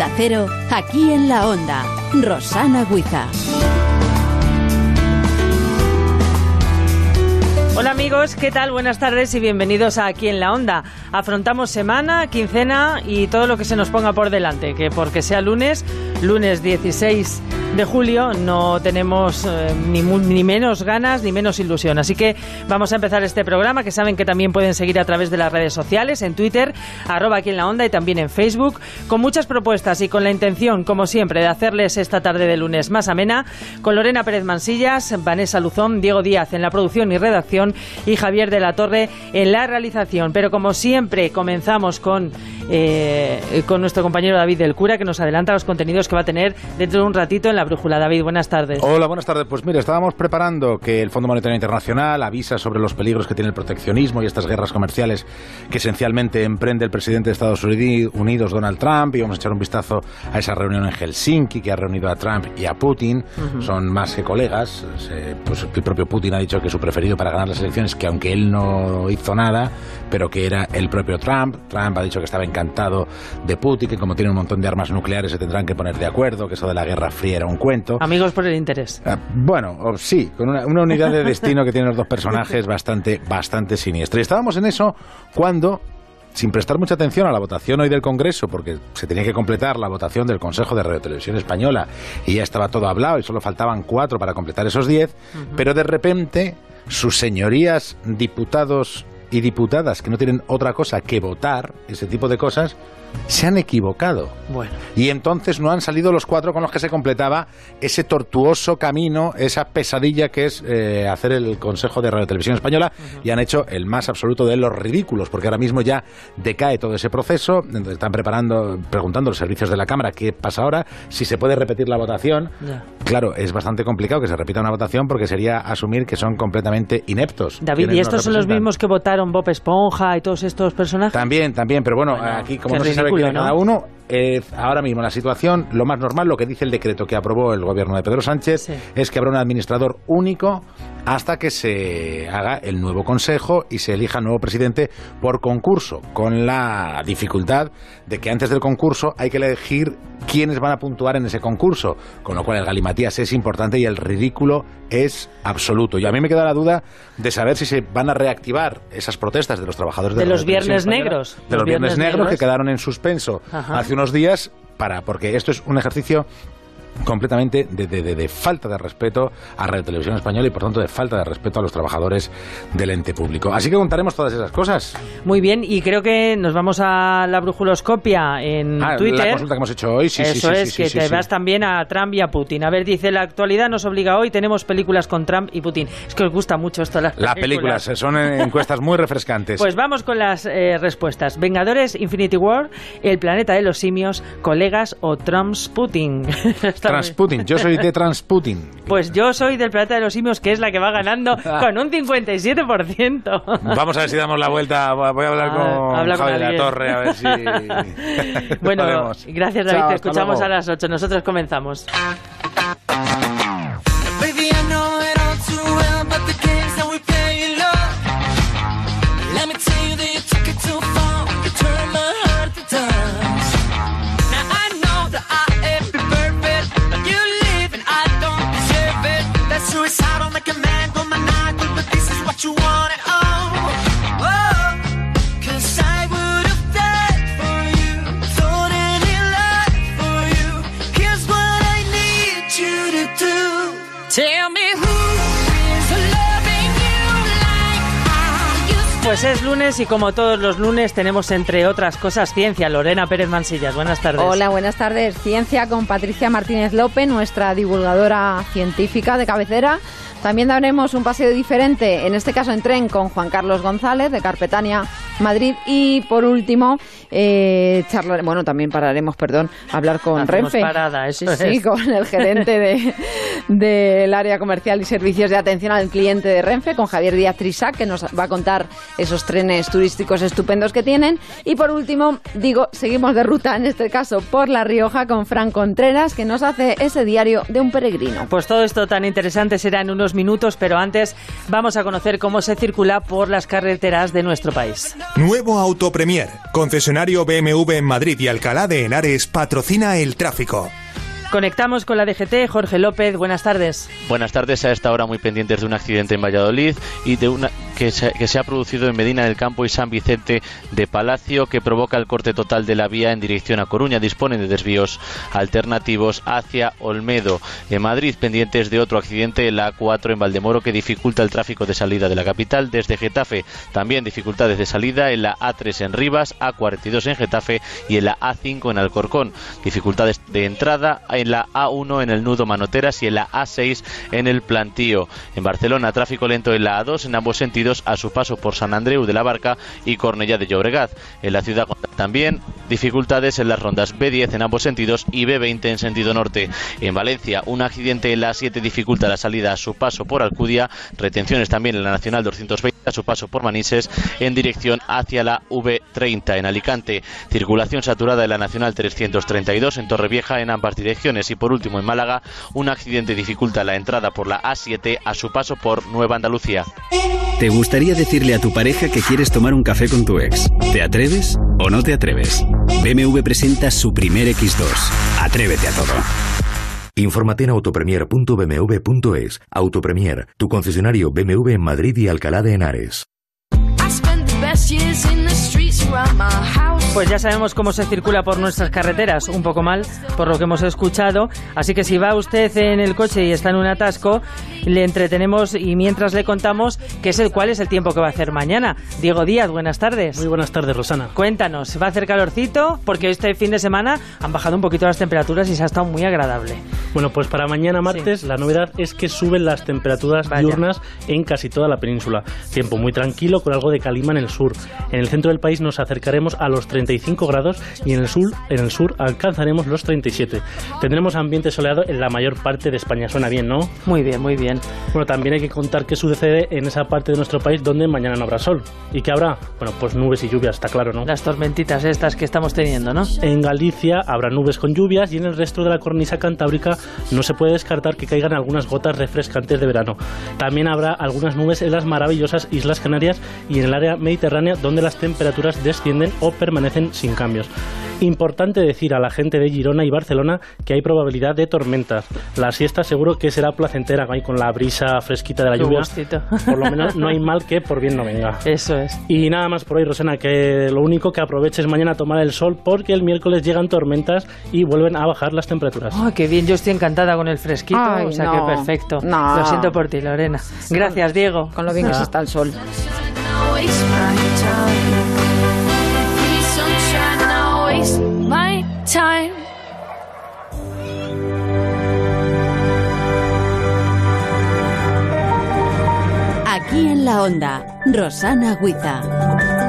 Onda Cero, aquí en la Onda, Rosana Huiza. Hola amigos, ¿qué tal? Buenas tardes y bienvenidos a Aquí en la Onda. Afrontamos semana, quincena y todo lo que se nos ponga por delante, que porque sea lunes, lunes 16 de julio, no tenemos eh, ni, ni, menos ganas ni menos ilusión. Así que vamos a empezar este programa, que saben que también pueden seguir a través de las redes sociales, en Twitter, arroba aquí en la Onda y también en Facebook, con muchas propuestas y con la intención, como siempre, de hacerles esta tarde de lunes más amena, con Lorena Pérez Mansillas, Vanessa Luzón, Diego Díaz en la producción y redacción y Javier de la Torre en la realización. Pero como siempre, comenzamos con, eh, con nuestro compañero David del Cura, que nos adelanta los contenidos que va a tener dentro de un ratito en la brújula. David, buenas tardes. Hola, buenas tardes. Pues mire, estábamos preparando que el Fondo Monetario Internacional avisa sobre los peligros que tiene el proteccionismo y estas guerras comerciales que esencialmente emprende el presidente de Estados Unidos, Donald Trump, y vamos a echar un vistazo a esa reunión en Helsinki que ha reunido a Trump y a Putin. Son más que colegas. pues el propio Putin ha dicho que su preferido para ganar las elecciones que aunque él no hizo nada, pero que era el propio Trump. Trump ha dicho que estaba encantado de Putin, que como tiene un montón de armas nucleares se tendrán que poner de acuerdo, que eso de la Guerra Fría era un cuento. Amigos por el interés. Ah, bueno, sí, con una, unidad de destino que tienen los dos personajes bastante, bastante siniestra. Y estábamos en eso cuando sin prestar mucha atención a la votación hoy del Congreso, porque se tenía que completar la votación del Consejo de Radio Televisión Española y ya estaba todo hablado y solo faltaban cuatro para completar esos diez, pero de repente sus señorías diputados y diputadas que no tienen otra cosa que votar ese tipo de cosas, se han equivocado. Bueno. Y entonces no han salido los cuatro con los que se completaba ese tortuoso camino, esa pesadilla que es eh, hacer el Consejo de Radio Televisión Española y han hecho el más absoluto de los ridículos, porque ahora mismo ya decae todo ese proceso, están preparando, preguntando los servicios de la Cámara qué pasa ahora, si se puede repetir la votación. Claro, es bastante complicado que se repita una votación porque sería asumir que son completamente ineptos. David, ¿y estos son los mismos que votaron Bob Esponja y todos estos personajes? También, también, pero bueno, aquí como no se sabe quién cada uno, eh, ahora mismo la situación, lo más normal, lo que dice el decreto que aprobó el gobierno de Pedro Sánchez, es que habrá un administrador único hasta que se haga el nuevo consejo y se elija nuevo presidente por concurso, con la dificultad de que antes del concurso hay que elegir quiénes van a puntuar en ese concurso, con lo cual el galimatías es importante y el ridículo es absoluto. Y a mí me queda la duda de saber si se van a reactivar esas protestas de los trabajadores de, los viernes negros, de los, viernes, negros, que quedaron en suspenso hace unos días para porque esto es un ejercicio completamente de, falta de respeto a Radio Televisión Española y por tanto de falta de respeto a los trabajadores del ente público. Así que contaremos todas esas cosas. Muy bien, y creo que nos vamos a la brujuloscopia en ah, Twitter. La consulta que hemos hecho hoy, sí, Eso sí, es, que te vas también a Trump y a Putin. A ver, dice, la actualidad nos obliga hoy, tenemos películas con Trump y Putin. Es que os gusta mucho esto las películas. Las películas, son encuestas muy refrescantes. Pues vamos con las eh, respuestas. Vengadores, Infinity War, El planeta de los simios, Colegas o Trump's Putin. Transputin, yo soy de Transputin. Pues yo soy del planeta de los simios, que es la que va ganando con un 57%. Vamos a ver si damos la vuelta. Voy a hablar con Javier de la Torre, a ver si. bueno, gracias David, te escuchamos a las 8. Nosotros comenzamos. Pues es lunes y como todos los lunes tenemos entre otras cosas ciencia. Lorena Pérez Mansillas, buenas tardes. Hola, buenas tardes. Ciencia con Patricia Martínez López, nuestra divulgadora científica de cabecera. También daremos un paseo diferente, en este caso en tren, con Juan Carlos González de Carpetania, Madrid. Y por último, eh, bueno, también pararemos, perdón, a hablar con Renfe. Parada, eso sí, con el gerente del de, área comercial y servicios de atención al cliente de Renfe, con Javier Díaz Trisac, que nos va a contar esos trenes turísticos estupendos que tienen. Y por último, digo, seguimos de ruta, en este caso por La Rioja, con Fran Contreras, que nos hace ese diario de un peregrino. Pues todo esto tan interesante será en unos minutos, pero antes vamos a conocer cómo se circula por las carreteras de nuestro país. Nuevo Auto Premier, concesionario BMW en Madrid y Alcalá de Henares, patrocina el tráfico. Conectamos con la DGT. Jorge López, buenas tardes. Buenas tardes. A esta hora muy pendientes de un accidente en Valladolid y de una que se, que se, ha producido en Medina del Campo y San Vicente de Palacio que provoca el corte total de la vía en dirección a Coruña. Disponen de desvíos alternativos hacia Olmedo. En Madrid, pendientes de otro accidente, en la A4 en Valdemoro que dificulta el tráfico de salida de la capital. Desde Getafe, también dificultades de salida en la A3 en Rivas, A42 en Getafe y en la A5 en Alcorcón. Dificultades de entrada en la A1 en el nudo Manoteras y en la A6 en el Plantío. En Barcelona, tráfico lento en la A2 en ambos sentidos a su paso por San Andreu de la Barca y Cornellá de Llobregat. En la ciudad también dificultades en las rondas B10 en ambos sentidos y B20 en sentido norte. En Valencia, un accidente en la A7 dificulta la salida a su paso por Alcudia, retenciones también en la Nacional 220 a su paso por Manises en dirección hacia la V30 en Alicante. Circulación saturada en la Nacional 332 en Torrevieja en ambas direcciones y por último en Málaga, un accidente dificulta la entrada por la A7 a su paso por Nueva Andalucía. ¿Te gustaría decirle a tu pareja que quieres tomar un café con tu ex? ¿Te atreves o no te atreves? BMW presenta su primer X2. Atrévete a todo. Infórmate en autopremier.bmw.es. Autopremier, tu concesionario BMW en Madrid y Alcalá de Henares. Pues ya sabemos cómo se circula por nuestras carreteras, un poco mal por lo que hemos escuchado, así que si va usted en el coche y está en un atasco, le entretenemos y mientras le contamos qué es el cuál es el tiempo que va a hacer mañana. Diego Díaz, buenas tardes. Muy buenas tardes, Rosana. Cuéntanos, ¿va a hacer calorcito? Porque este fin de semana han bajado un poquito las temperaturas y se ha estado muy agradable. Bueno, pues para mañana martes sí. la novedad es que suben las temperaturas Vaya. diurnas en casi toda la península. Tiempo muy tranquilo con algo de calima en el sur. En el centro del país nos acercaremos a los 35 grados y en el sur, en el sur alcanzaremos los 37. Tendremos ambiente soleado en la mayor parte de España. Suena bien, ¿no? Muy bien, muy bien. Bueno, también hay que contar qué sucede en esa parte de nuestro país donde mañana no habrá sol. ¿Y qué habrá? Bueno, pues nubes y lluvias, está claro, ¿no? Las tormentitas estas que estamos teniendo, ¿no? En Galicia habrá nubes con lluvias y en el resto de la cornisa cantábrica no se puede descartar que caigan algunas gotas refrescantes de verano. También habrá algunas nubes en las maravillosas Islas Canarias y en el área mediterránea donde las temperaturas descienden o permanecen sin cambios. Importante decir a la gente de Girona y Barcelona que hay probabilidad de tormentas. La siesta seguro que será placentera ahí con la brisa fresquita de la lluvia. Por lo menos no hay mal que por bien no venga. Eso es. Y nada más por hoy, Rosana, que lo único que aproveches mañana a tomar el sol porque el miércoles llegan tormentas y vuelven a bajar las temperaturas. ¡Oh, qué bien! Yo estoy encantada con el fresquito, Ay, o sea no, que perfecto. No. Lo siento por ti, Lorena. Gracias, Diego. Con lo bien que se está el sol. Aquí en la onda, Rosana Huiza.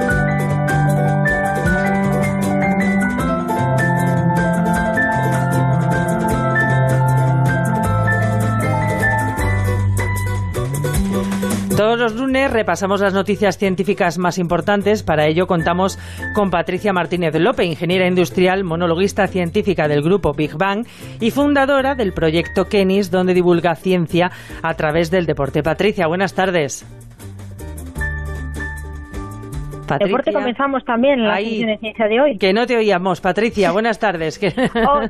Todos los lunes repasamos las noticias científicas más importantes. Para ello contamos con Patricia Martínez López, ingeniera industrial, monologuista científica del grupo Big Bang y fundadora del proyecto Kenis, donde divulga ciencia a través del deporte. Patricia, buenas tardes. Patricia. Deporte comenzamos también la Ahí, de ciencia de hoy. Que no te oíamos, Patricia. Buenas tardes. Oh,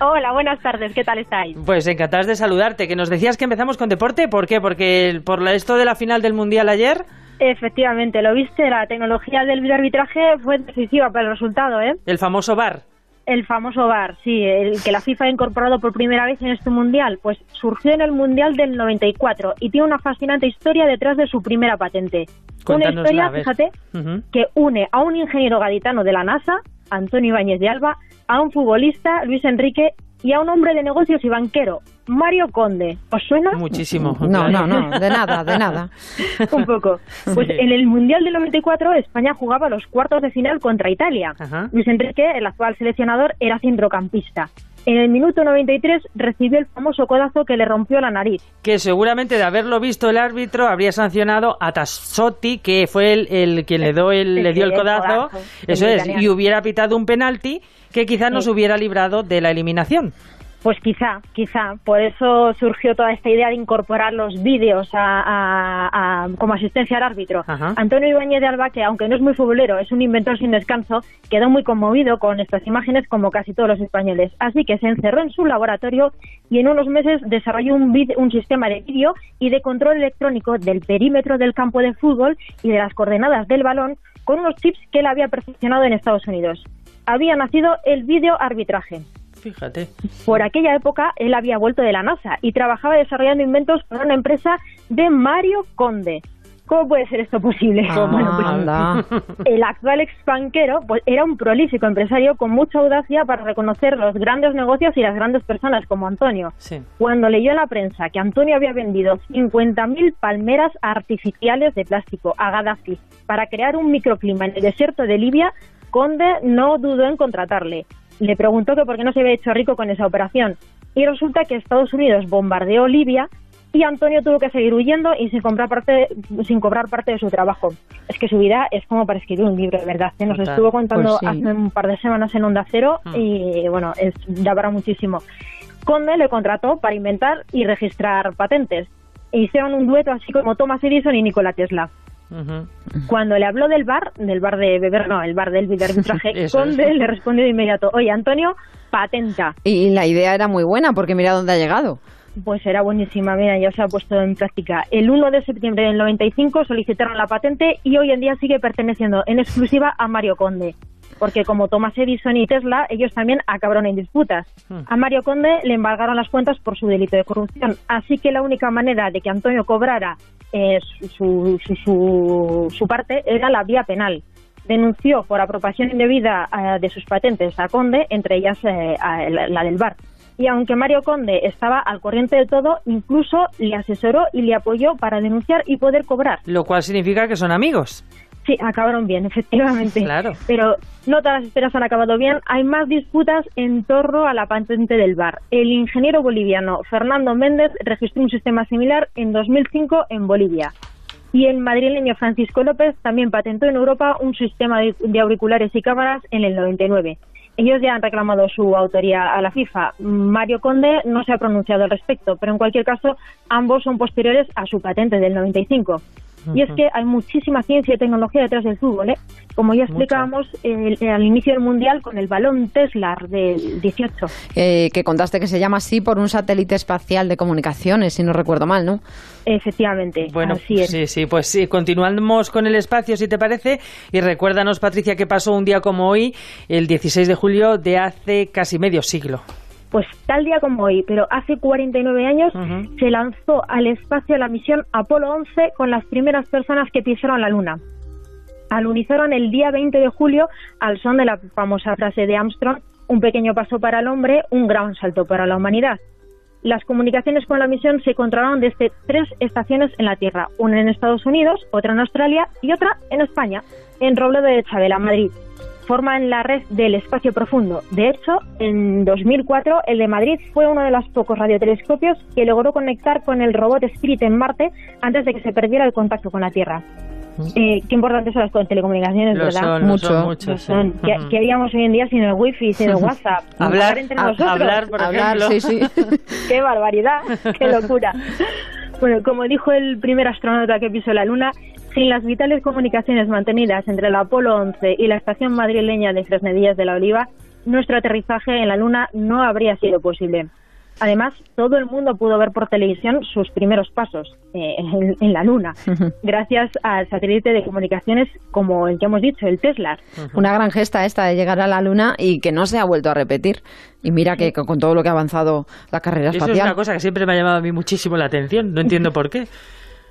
hola, buenas tardes. ¿Qué tal estáis? Pues encantadas de saludarte. Que nos decías que empezamos con deporte. ¿Por qué? Porque por la, esto de la final del Mundial ayer. Efectivamente, lo viste. La tecnología del videoarbitraje fue decisiva para el resultado, ¿eh? El famoso VAR. El famoso VAR, sí, el que la FIFA ha incorporado por primera vez en este mundial, pues surgió en el mundial del 94 y tiene una fascinante historia detrás de su primera patente. Una historia, fíjate, Uh -huh. que une a un ingeniero gaditano de la NASA, Antonio Ibáñez de Alba, a un futbolista, Luis Enrique, y a un hombre de negocios y banquero, Mario Conde. ¿Os suena? Muchísimo. No, no, no, de nada, de nada. un poco. Pues Sí. en el Mundial del 94 España jugaba los cuartos de final contra Italia. Ajá. Luis Enrique, el actual seleccionador, era centrocampista. En el minuto 93 recibió el famoso codazo que le rompió la nariz. Que seguramente de haberlo visto el árbitro habría sancionado a Tassotti, que fue el, el quien le, dio el, le dio el codazo, eso es, y hubiera pitado un penalti que quizás nos hubiera librado de la eliminación. Pues quizá, quizá. Por eso surgió toda esta idea de incorporar los vídeos a, como asistencia al árbitro. Antonio Ibáñez de Alba, que aunque no es muy futbolero, es un inventor sin descanso, quedó muy conmovido con estas imágenes como casi todos los españoles. Así que se encerró en su laboratorio y en unos meses desarrolló un, un sistema de vídeo y de control electrónico del perímetro del campo de fútbol y de las coordenadas del balón con unos chips que él había perfeccionado en Estados Unidos. Había nacido el video arbitraje. Fíjate. Por aquella época él había vuelto de la NASA y trabajaba desarrollando inventos para una empresa de Mario Conde. ¿Cómo puede ser esto posible? Ah, pues, el actual expanquero pues, era un prolífico empresario con mucha audacia para reconocer los grandes negocios y las grandes personas como Antonio. Cuando leyó en la prensa que Antonio había vendido 50.000 palmeras artificiales de plástico a Gaddafi para crear un microclima en el desierto de Libia, Conde no dudó en contratarle le preguntó que por qué no se había hecho rico con esa operación. Y resulta que Estados Unidos bombardeó Libia y Antonio tuvo que seguir huyendo y sin comprar parte, sin cobrar parte de su trabajo. Es que su vida es como para escribir un libro, de verdad. ¿eh? Nos estuvo contando pues hace un par de semanas en Onda Cero Hmm. y bueno, es, da para muchísimo. Conde le contrató para inventar y registrar patentes. E hicieron un dueto así como Thomas Edison y Nikola Tesla. Cuando le habló del bar, del bar de beber, no, el bar del arbitraje, Eso es. Conde le respondió de inmediato, oye Antonio, patenta. Y la idea era muy buena porque mira dónde ha llegado. Pues era buenísima, mira, ya se ha puesto en práctica. El 1 de septiembre del 95 solicitaron la patente y hoy en día sigue perteneciendo en exclusiva a Mario Conde. Porque como Thomas Edison y Tesla, ellos también acabaron en disputas. A Mario Conde le embargaron las cuentas por su delito de corrupción. Así que la única manera de que Antonio cobrara eh, su, su, su, su parte era la vía penal. Denunció por apropiación indebida eh, de sus patentes a Conde, entre ellas eh, a la, la del bar. Y aunque Mario Conde estaba al corriente de todo, incluso le asesoró y le apoyó para denunciar y poder cobrar. Lo cual significa que son amigos. Sí, acabaron bien, efectivamente. Claro. Pero no todas las esperas han acabado bien. Hay más disputas en torno a la patente del bar. El ingeniero boliviano Fernando Méndez registró un sistema similar en 2005 en Bolivia. Y el madrileño Francisco López también patentó en Europa un sistema de, de auriculares y cámaras en el 99. Ellos ya han reclamado su autoría a la FIFA. Mario Conde no se ha pronunciado al respecto, pero en cualquier caso ambos son posteriores a su patente del 95. Y es que hay muchísima ciencia y tecnología detrás del fútbol, ¿eh? Como ya explicábamos el- al inicio del Mundial con el balón Tesla del 18. Eh, que contaste que se llama así por un satélite espacial de comunicaciones, si no recuerdo mal, ¿no? Efectivamente, Bueno, así es. sí, sí, pues sí, continuamos con el espacio, si te parece, y recuérdanos, Patricia, que pasó un día como hoy, el 16 de julio de hace casi medio siglo. Pues tal día como hoy, pero hace 49 años, se lanzó al espacio la misión Apolo 11 con las primeras personas que pisaron la Luna. Alunizaron el día 20 de julio al son de la famosa frase de Armstrong, un pequeño paso para el hombre, un gran salto para la humanidad. Las comunicaciones con la misión se controlaron desde tres estaciones en la Tierra, una en Estados Unidos, otra en Australia y otra en España, en Robledo de Chabela, Madrid. Forman la red del espacio profundo. De hecho, en 2004 el de Madrid fue uno de los pocos radiotelescopios que logró conectar con el robot Spirit en Marte antes de que se perdiera el contacto con la Tierra. Eh, qué importantes son las telecomunicaciones, Lo ¿verdad? son, Mucho. son mucho, sí. son. ¿Qué, qué haríamos hoy en día sin el wifi, sin el WhatsApp? Hablar, entre a- nosotros. hablar, por Hablar, sí, sí. ¡Qué barbaridad! ¡Qué locura! Bueno, como dijo el primer astronauta que pisó la Luna, sin las vitales comunicaciones mantenidas entre el Apolo 11 y la estación madrileña de Fresnedillas de la Oliva, nuestro aterrizaje en la Luna no habría sido posible. Además, todo el mundo pudo ver por televisión sus primeros pasos eh, en, en la Luna, gracias al satélite de comunicaciones como el que hemos dicho, el Tesla. Una gran gesta esta de llegar a la Luna y que no se ha vuelto a repetir. Y mira que con todo lo que ha avanzado la carrera Eso es espacial. una cosa que siempre me ha llamado a mí muchísimo la atención, no entiendo por qué.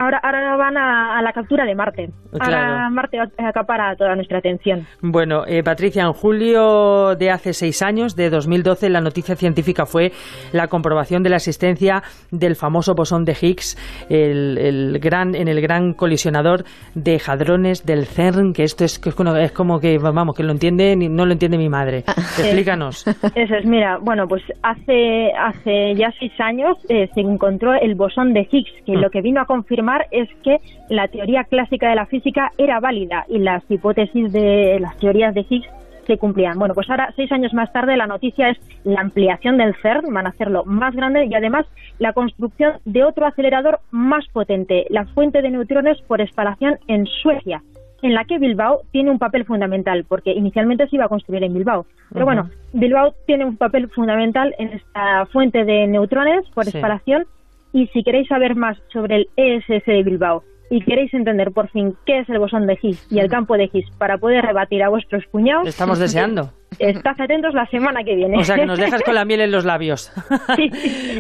Ahora, ahora van a, la captura de Marte. Ahora Marte acapara toda nuestra atención. Bueno, eh, Patricia, en julio de hace seis años, de 2012, la noticia científica fue la comprobación de la existencia del famoso bosón de Higgs, el, gran, en el gran colisionador de hadrones del CERN, que esto es, es como que, vamos, que lo entiende, no lo entiende mi madre. Ah. Explícanos. Eso es, mira, bueno, pues hace, hace ya seis años eh, se encontró el bosón de Higgs, que mm. lo que vino a confirmar es que la teoría clásica de la física era válida y las hipótesis de las teorías de Higgs se cumplían. Bueno, pues ahora, seis años más tarde, la noticia es la ampliación del CERN, van a hacerlo más grande y además la construcción de otro acelerador más potente, la fuente de neutrones por espalación en Suecia en la que Bilbao tiene un papel fundamental, porque inicialmente se iba a construir en Bilbao. Pero bueno, Bilbao tiene un papel fundamental en esta fuente de neutrones por espalación y si queréis saber más sobre el ESS de Bilbao y queréis entender por fin qué es el bosón de Higgs y el campo de Higgs para poder rebatir a vuestros cuñados, estamos deseando. Estás atentos la semana que viene. O sea, que nos dejas con la miel en los labios. Sí.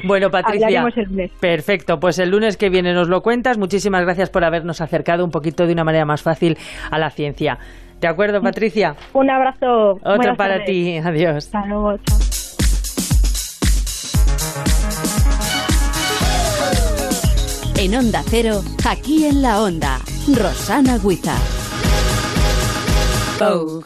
bueno, Patricia. Perfecto, pues el lunes que viene nos lo cuentas. Muchísimas gracias por habernos acercado un poquito de una manera más fácil a la ciencia. ¿De acuerdo, Patricia? Un abrazo. Otro para ti. Adiós. Hasta luego. En Onda Cero, aquí en la Onda, Rosana Guiza. El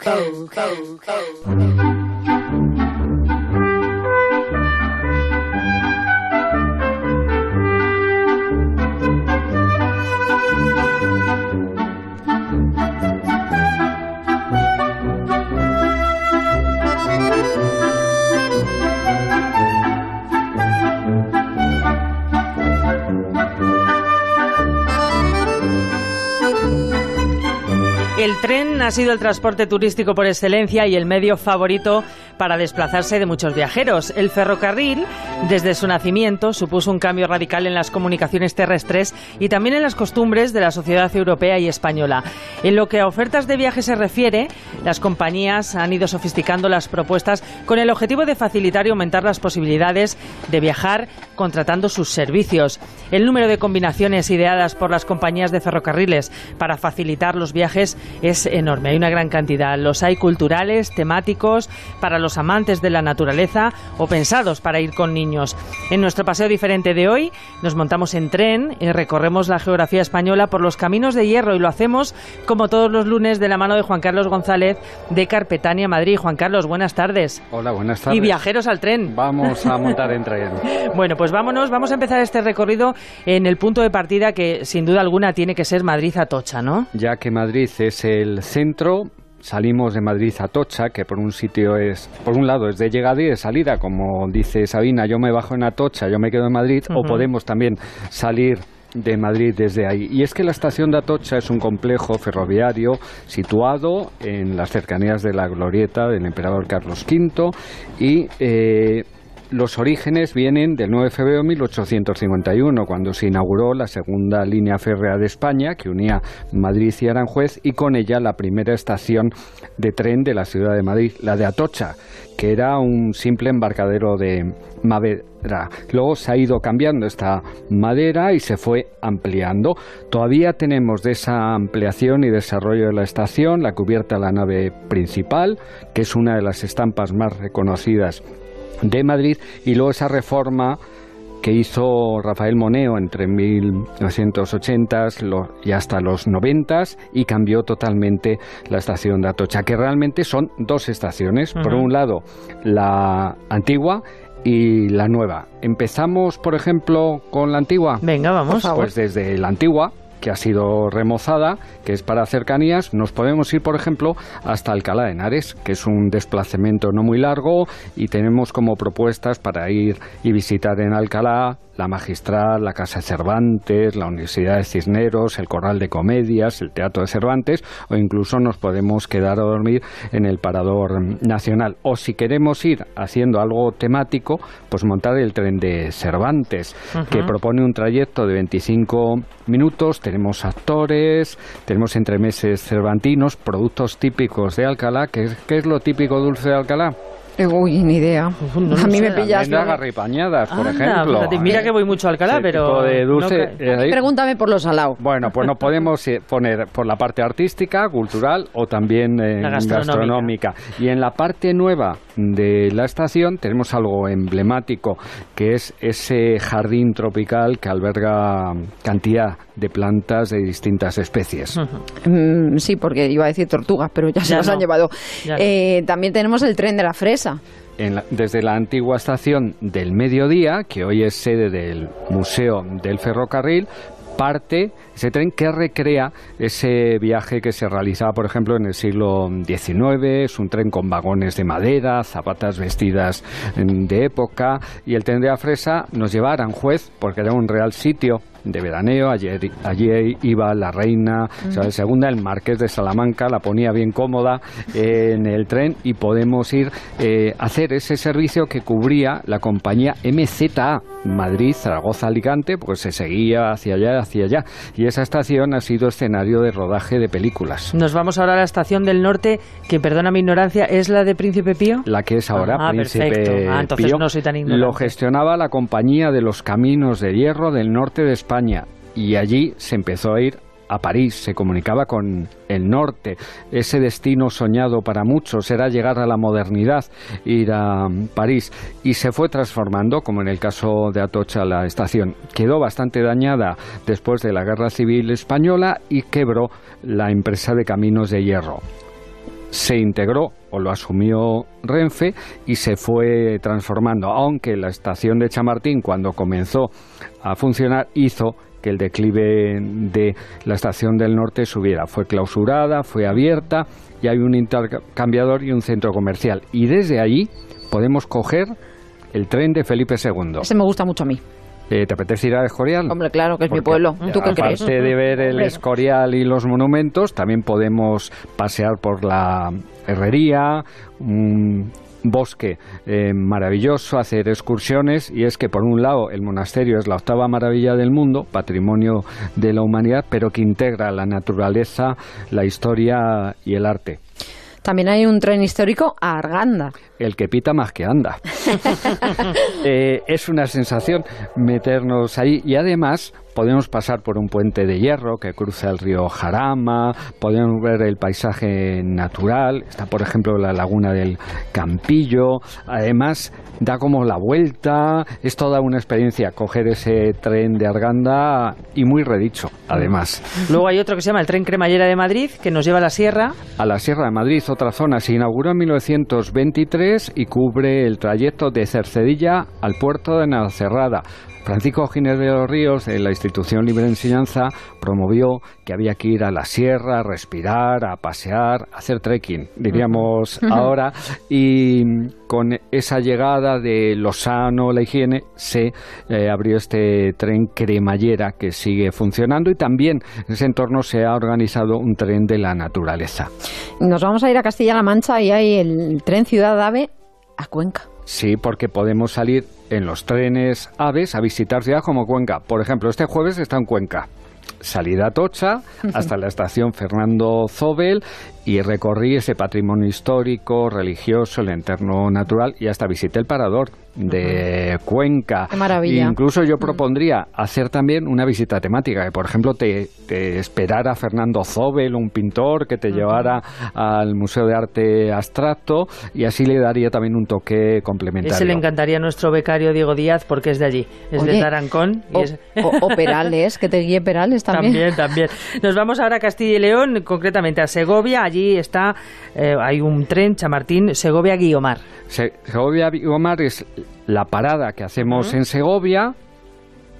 tren ha sido el transporte turístico por excelencia y el medio favorito para desplazarse de muchos viajeros. El ferrocarril, desde su nacimiento, supuso un cambio radical en las comunicaciones terrestres y también en las costumbres de la sociedad europea y española. En lo que a ofertas de viaje se refiere, las compañías han ido sofisticando las propuestas con el objetivo de facilitar y aumentar las posibilidades de viajar contratando sus servicios. El número de combinaciones ideadas por las compañías de ferrocarriles para facilitar los viajes es enorme. Hay una gran cantidad. Los hay culturales, temáticos, para los amantes de la naturaleza o pensados para ir con niños. En nuestro paseo diferente de hoy nos montamos en tren y recorremos la geografía española por los caminos de hierro y lo hacemos como todos los lunes de la mano de Juan Carlos González de Carpetania, Madrid. Juan Carlos, buenas tardes. Hola, buenas tardes. Y viajeros al tren. Vamos a montar en tren. bueno, pues vámonos, vamos a empezar este recorrido en el punto de partida que sin duda alguna tiene que ser Madrid-Atocha, ¿no? Ya que Madrid es el centro. Salimos de Madrid a Atocha, que por un sitio es, por un lado es de llegada y de salida, como dice Sabina, yo me bajo en Atocha, yo me quedo en Madrid, o podemos también salir de Madrid desde ahí. Y es que la estación de Atocha es un complejo ferroviario situado en las cercanías de la glorieta del emperador Carlos V y eh, los orígenes vienen del 9 de febrero de 1851, cuando se inauguró la segunda línea férrea de España, que unía Madrid y Aranjuez, y con ella la primera estación de tren de la ciudad de Madrid, la de Atocha, que era un simple embarcadero de madera. Luego se ha ido cambiando esta madera y se fue ampliando. Todavía tenemos de esa ampliación y desarrollo de la estación la cubierta de la nave principal, que es una de las estampas más reconocidas de Madrid y luego esa reforma que hizo Rafael Moneo entre 1980 y hasta los 90 y cambió totalmente la estación de Atocha, que realmente son dos estaciones. Por un lado, la antigua y la nueva. Empezamos, por ejemplo, con la antigua. Venga, vamos. Pues desde la antigua que ha sido remozada, que es para cercanías, nos podemos ir, por ejemplo, hasta Alcalá de Henares, que es un desplazamiento no muy largo y tenemos como propuestas para ir y visitar en Alcalá la Magistral, la Casa Cervantes, la Universidad de Cisneros, el Corral de Comedias, el Teatro de Cervantes, o incluso nos podemos quedar a dormir en el Parador Nacional. O si queremos ir haciendo algo temático, pues montar el tren de Cervantes, que propone un trayecto de 25 minutos. Tenemos actores, tenemos entremeses cervantinos, productos típicos de Alcalá. ¿Qué, qué es lo típico dulce de Alcalá? Uy, ni idea. a mí me pillas. garripañadas, por ejemplo. mira que voy mucho a Alcalá, pero. De dulce, eh, Pregúntame por los salados. Bueno, pues nos podemos eh, poner por la parte artística, cultural o también gastronómica. Y en la parte nueva de la estación tenemos algo emblemático, que es ese jardín tropical que alberga cantidad de plantas de distintas especies. Mm, sí, porque iba a decir tortugas, pero ya, se las han llevado. Eh, también tenemos el tren de la fresa. desde la antigua estación del mediodía, que hoy es sede del Museo del Ferrocarril, parte ese tren que recrea ese viaje que se realizaba, por ejemplo, en el siglo XIX. Es un tren con vagones de madera, zapatas vestidas de época. Y el tren de la fresa nos lleva a Aranjuez, porque era un real sitio de veraneo. Ayer, allí iba la reina Isabel II, el marqués de Salamanca, la ponía bien cómoda en el tren y podemos ir eh, a hacer ese servicio que cubría la compañía MZA, Madrid, Zaragoza, Alicante, pues se seguía hacia allá, hacia allá. Y esa estación ha sido escenario de rodaje de películas. Nos vamos ahora a la estación del norte, que perdona mi ignorancia, ¿es la de Príncipe Pío? La que es ahora ah, Príncipe ah, entonces Pío. No soy tan ignorante. Lo gestionaba la Compañía de los Caminos de Hierro del norte de España y allí se empezó a ir a París, se comunicaba con el norte. Ese destino soñado para muchos era llegar a la modernidad, ir a París, y se fue transformando, como en el caso de Atocha, la estación. Quedó bastante dañada después de la Guerra Civil Española y quebró la empresa de caminos de hierro se integró o lo asumió Renfe y se fue transformando, aunque la estación de Chamartín cuando comenzó a funcionar hizo que el declive de la estación del norte subiera. Fue clausurada, fue abierta y hay un intercambiador y un centro comercial. Y desde allí podemos coger el tren de Felipe II. Ese me gusta mucho a mí. Eh, ¿Te apetece ir a Escorial? Hombre, claro, que es mi pueblo. ¿Tú qué crees? Aparte de ver el Escorial y los monumentos, también podemos pasear por la herrería, un bosque eh, maravilloso, hacer excursiones y es que por un lado el monasterio es la octava maravilla del mundo, patrimonio de la humanidad, pero que integra la naturaleza, la historia y el arte. También hay un tren histórico a Arganda. El que pita más que anda. Eh, es una sensación meternos ahí y además podemos pasar por un puente de hierro que cruza el río Jarama, podemos ver el paisaje natural, está por ejemplo la laguna del Campillo, además da como la vuelta, es toda una experiencia coger ese tren de Arganda y muy redicho, además. Luego hay otro que se llama el tren cremallera de Madrid, que nos lleva a la sierra. A la Sierra de Madrid, otra zona, se inauguró en 1923 y cubre el trayecto de Cercedilla al puerto de Navacerrada. Francisco Ginés de los Ríos, de la institución Libre de Enseñanza, promovió que había que ir a la sierra, a respirar, a pasear, a hacer trekking, diríamos ahora, y con esa llegada de lo sano, la higiene, se eh, abrió este tren cremallera que sigue funcionando y también en ese entorno se ha organizado un tren de la naturaleza. Nos vamos a ir a Castilla-La Mancha y hay el tren Ciudad Ave a Cuenca. Sí, porque podemos salir en los trenes aves a visitar ciudades como Cuenca. Por ejemplo, este jueves está en Cuenca. Salida a Tocha hasta la estación Fernando Zobel y recorrí ese patrimonio histórico, religioso, el entorno natural y hasta visité el parador de Cuenca. Qué maravilla. Incluso yo propondría hacer también una visita temática, que por ejemplo te, esperara Fernando Zobel, un pintor, que te llevara al Museo de Arte Abstracto y así le daría también un toque complementario. Ese le encantaría a nuestro becario Diego Díaz porque es de allí, es de Tarancón. o, Perales, que te guíe Perales también. También, también. Nos vamos ahora a Castilla y León, concretamente a Segovia allí está, eh, hay un tren, Chamartín, Segovia-Guiomar. Segovia-Guiomar es la parada que hacemos en Segovia,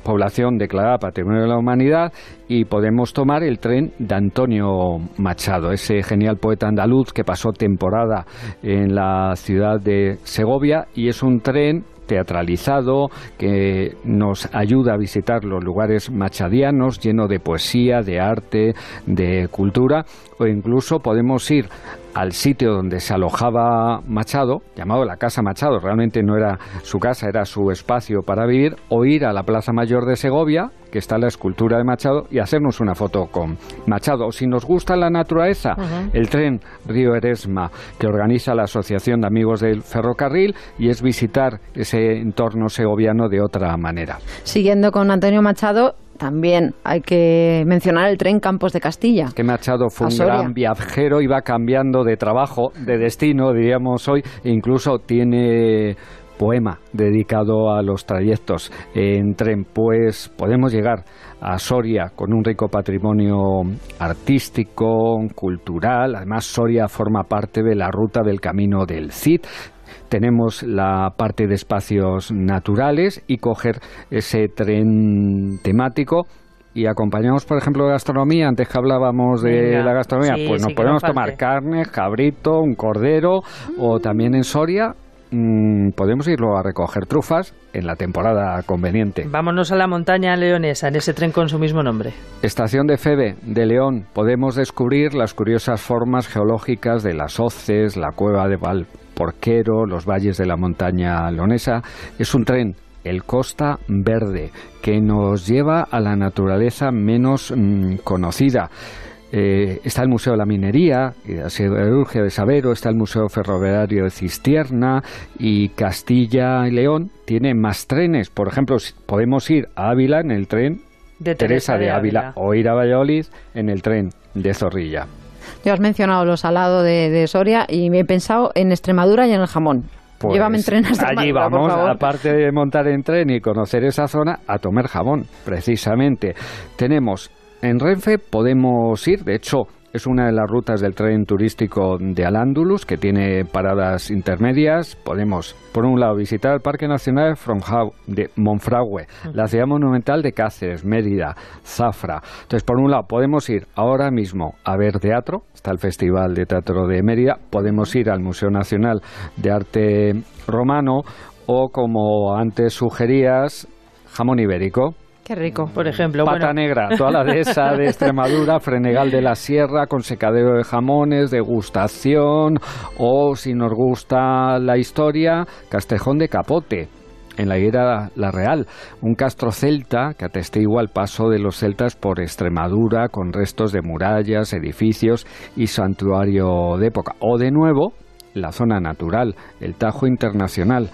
población declarada Patrimonio de la Humanidad, y podemos tomar el tren de Antonio Machado, ese genial poeta andaluz que pasó temporada en la ciudad de Segovia, y es un tren teatralizado que nos ayuda a visitar los lugares machadianos, lleno de poesía, de arte, de cultura, o incluso podemos ir al sitio donde se alojaba Machado, llamado la Casa Machado, realmente no era su casa, era su espacio para vivir, o ir a la Plaza Mayor de Segovia, que está la escultura de Machado, y hacernos una foto con Machado. O si nos gusta la naturaleza, el tren Río Eresma, que organiza la Asociación de Amigos del Ferrocarril, y es visitar ese entorno segoviano de otra manera. Siguiendo con Antonio Machado, también hay que mencionar el tren Campos de Castilla. Que Machado fue un gran viajero, iba cambiando de trabajo, de destino, diríamos hoy, e incluso tiene poema dedicado a los trayectos en tren, pues podemos llegar a Soria con un rico patrimonio artístico, cultural. Además, Soria forma parte de la ruta del camino del Cid tenemos la parte de espacios naturales y coger ese tren temático y acompañamos, por ejemplo, de gastronomía. Antes que hablábamos de la gastronomía, pues nos podemos tomar carne, cabrito, un cordero o también en Soria mm, podemos irlo a recoger trufas en la temporada conveniente. Vámonos a la montaña leonesa, en ese tren con su mismo nombre. Estación de Febe, de León. Podemos descubrir las curiosas formas geológicas de las hoces, la cueva de Val Porquero, los valles de la montaña leonesa. Es un tren el Costa Verde, que nos lleva a la naturaleza menos mm, conocida. Eh, está el Museo de la Minería y la Siderurgia de Sabero, está el Museo Ferroviario de Cistierna y Castilla y León tiene más trenes. Por ejemplo, podemos ir a Ávila en el tren de Teresa, de, Ávila o ir a Valladolid en el tren de Zorrilla. Ya has mencionado los salados de, Soria y me he pensado en Extremadura y en el jamón. Pues Llévame en tren Allí vamos, aparte de montar en tren y conocer esa zona, a tomar jamón, precisamente. Tenemos en Renfe, podemos ir, de hecho, es una de las rutas del tren turístico de Alándulus que tiene paradas intermedias. Podemos, por un lado, visitar el Parque Nacional de Monfragüe, la ciudad monumental de Cáceres, Mérida, Zafra. Entonces, por un lado, podemos ir ahora mismo a ver teatro, está el Festival de Teatro de Mérida, podemos ir al Museo Nacional de Arte Romano o, como antes sugerías, jamón ibérico. Qué rico, por ejemplo. Pata negra, toda la dehesa de Extremadura, Frenegal de la Sierra, con secadero de jamones, degustación, o si nos gusta la historia, Castejón de Capote en la higuera La Real, un castro celta que atestigua el paso de los celtas por Extremadura con restos de murallas, edificios y santuario de época. O de nuevo, la zona natural, el Tajo Internacional,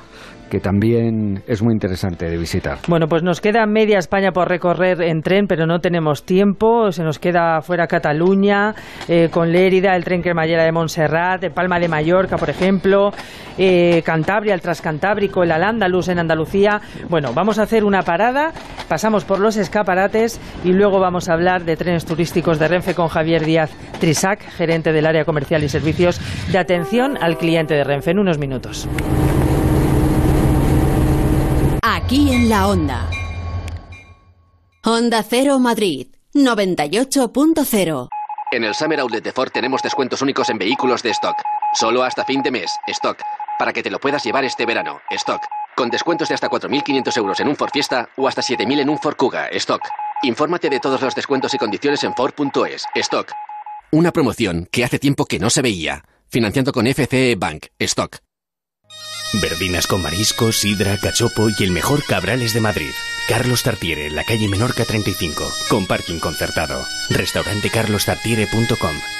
que también es muy interesante de visitar. Bueno, pues nos queda media España por recorrer en tren, pero no tenemos tiempo. Se nos queda fuera Cataluña, eh, con Lérida, el tren cremallera de Montserrat, de Palma de Mallorca, por ejemplo, eh, Cantabria, el Transcantábrico, el Al-Ándalus en Andalucía. Bueno, vamos a hacer una parada, pasamos por los escaparates y luego vamos a hablar de trenes turísticos de Renfe con Javier Díaz Trisac, gerente del área comercial y servicios de atención al cliente de Renfe en unos minutos aquí en la Onda. Onda Cero Madrid, 98.0. En el Summer Outlet de Ford tenemos descuentos únicos en vehículos de stock. Solo hasta fin de mes, stock. Para que te lo puedas llevar este verano, stock. Con descuentos de hasta 4.500 euros en un Ford Fiesta o hasta 7.000 en un Ford Kuga, stock. Infórmate de todos los descuentos y condiciones en Ford.es, stock. Una promoción que hace tiempo que no se veía. Financiando con FCE Bank, stock. Verdinas con mariscos, sidra, cachopo y el mejor cabrales de Madrid. Carlos Tartiere, la calle Menorca 35, con parking concertado. Restaurante carlostartiere.com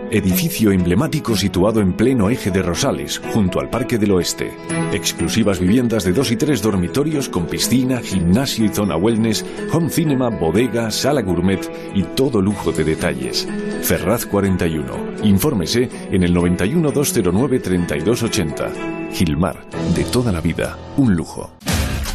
edificio emblemático situado en pleno eje de Rosales, junto al Parque del Oeste. Exclusivas viviendas de dos y tres dormitorios con piscina, gimnasio y zona wellness, home cinema, bodega, sala gourmet y todo lujo de detalles. Ferraz 41. Infórmese en el 91 209 3280. Gilmar, de toda la vida, un lujo.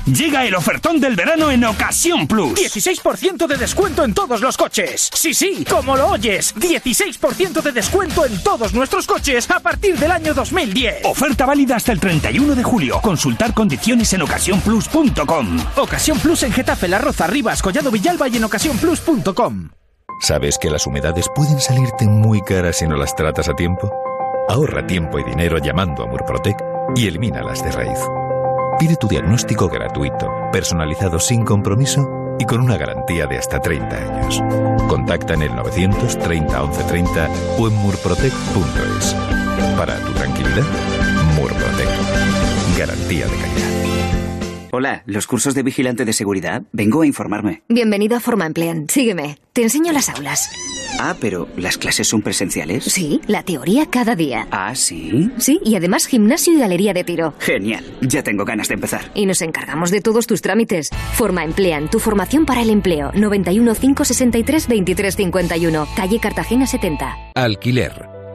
Llega el ofertón del verano en Ocasión Plus. 16% de descuento en todos los coches. Sí, sí, como lo oyes. 16% de descuento en todos nuestros coches a partir del año 2010. Oferta válida hasta el 31 de julio. Consultar condiciones en ocasiónplus.com. Ocasión Plus en Getafe, La Roza, Rivas, Collado Villalba y en ocasiónplus.com. ¿Sabes que las humedades pueden salirte muy caras si no las tratas a tiempo? Ahorra tiempo y dinero llamando a Murprotec y elimínalas de raíz. Pide tu diagnóstico gratuito, personalizado sin compromiso y con una garantía de hasta 30 años. Contacta en el 930 1130 o en murprotec.es. Para tu tranquilidad, Murprotec. Garantía de calidad. Hola, ¿los cursos de vigilante de seguridad? Vengo a informarme. Bienvenido a Forma Emplean. Sígueme. Te enseño las aulas. Ah, pero ¿las clases son presenciales? Sí, la teoría cada día. Ah, sí. Sí, y además gimnasio y galería de tiro. Genial. Ya tengo ganas de empezar. Y nos encargamos de todos tus trámites. Forma Emplean, tu formación para el empleo. 91 563 2351, calle Cartagena 70. Alquiler.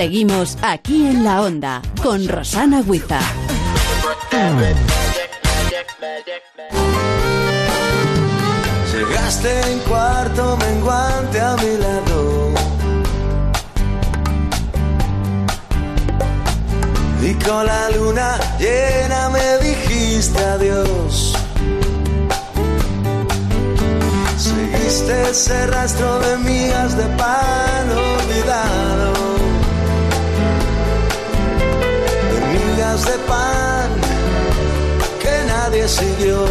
Seguimos aquí en la onda con Rosana Huiza. Llegaste en cuarto menguante a mi lado. Y con la luna llena me dijiste adiós. Seguiste ese rastro de migas de pan olvidado. De de pan que nadie siguió.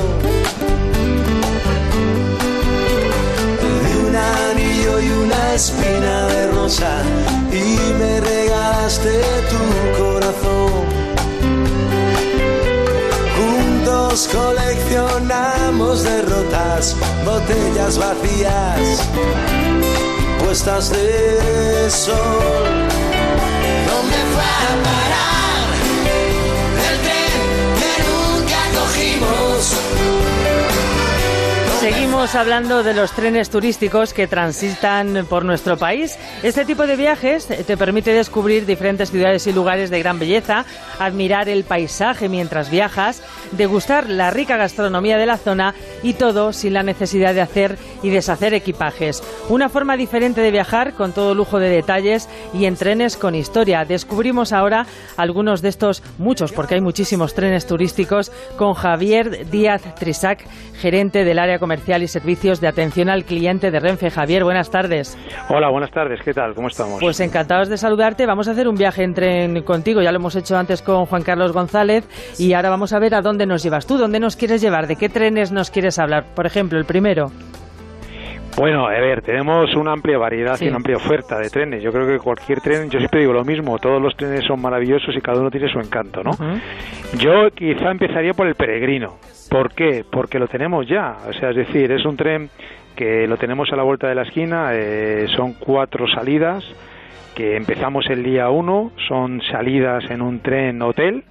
Di un anillo y una espina de rosa y me regalaste tu corazón. Juntos coleccionamos derrotas, botellas vacías, puestas de sol. ¿Dónde fue a parar Seguimos hablando de los trenes turísticos que transitan por nuestro país. Este tipo de viajes te permite descubrir diferentes ciudades y lugares de gran belleza, admirar el paisaje mientras viajas, degustar la rica gastronomía de la zona y todo sin la necesidad de hacer y deshacer equipajes. Una forma diferente de viajar con todo lujo de detalles y en trenes con historia. Descubrimos ahora algunos de estos, muchos, porque hay muchísimos trenes turísticos, con Javier Díaz Trisac, gerente del área comercial y servicios de atención al cliente de Renfe. Javier, buenas tardes. Hola, buenas tardes. ¿Qué tal? ¿Cómo estamos? Pues encantados de saludarte. Vamos a hacer un viaje en tren contigo. Ya lo hemos hecho antes con Juan Carlos González y ahora vamos a ver a dónde nos llevas tú, dónde nos quieres llevar, de qué trenes nos quieres hablar. Por ejemplo, el primero. Bueno, a ver, tenemos una amplia variedad Sí. y una amplia oferta de trenes. Yo creo que cualquier tren, yo siempre digo lo mismo, todos los trenes son maravillosos y cada uno tiene su encanto, ¿no? Yo quizá empezaría por el peregrino. ¿Por qué? Porque lo tenemos ya. O sea, es decir, es un tren que lo tenemos a la vuelta de la esquina, eh, son cuatro salidas, que empezamos el día uno, son salidas en un tren hotel,